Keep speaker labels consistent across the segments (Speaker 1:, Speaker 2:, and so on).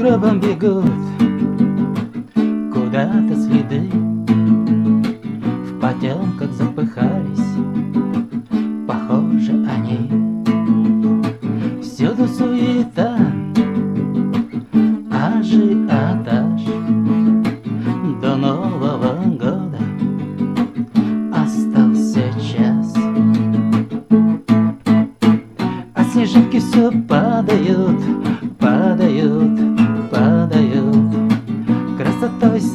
Speaker 1: сугробам бегут. Куда-то следы В потемках запыхались. Похоже они Всюду суета. Ажиотаж До Нового года Остался час. А снежинки все падают падают,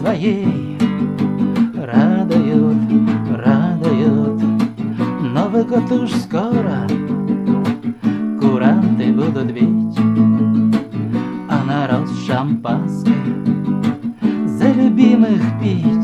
Speaker 1: своей радуют, радуют. Новый год уж скоро Куранты будут бить. А народ шампанское За любимых пить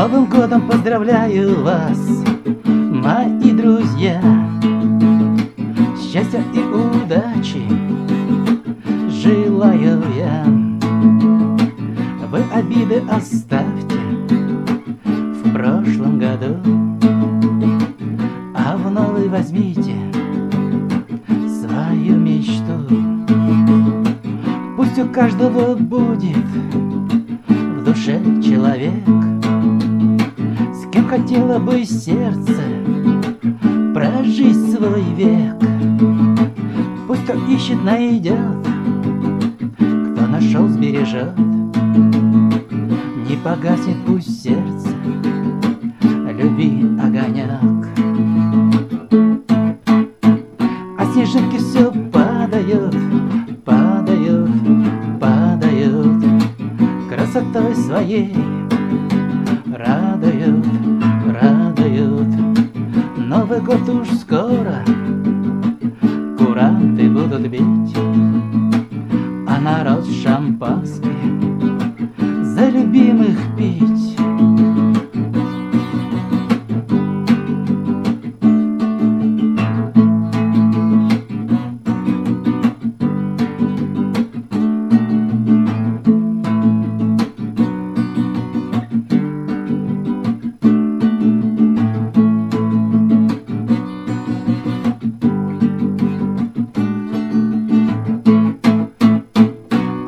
Speaker 1: Новым годом поздравляю вас, мои друзья. Счастья и удачи желаю я. Вы обиды оставьте в прошлом году А в новый возьмите свою мечту. Пусть у каждого будет в душе человек кем хотела бы сердце прожить свой век? Пусть кто ищет, найдет Кто нашел, сбережет. Не погаснет пусть сердце Люби огонек. А снежинки все падают, падают, падают Красотой своей Новый год уж скоро. Куранты будут бить А народ шампанское За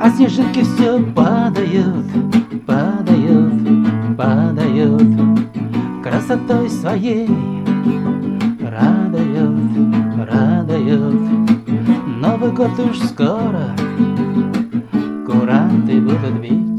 Speaker 1: А снежинки все падают, падают, падают. Красотой своей радуют, радуют. Новый год уж скоро Куранты будут бить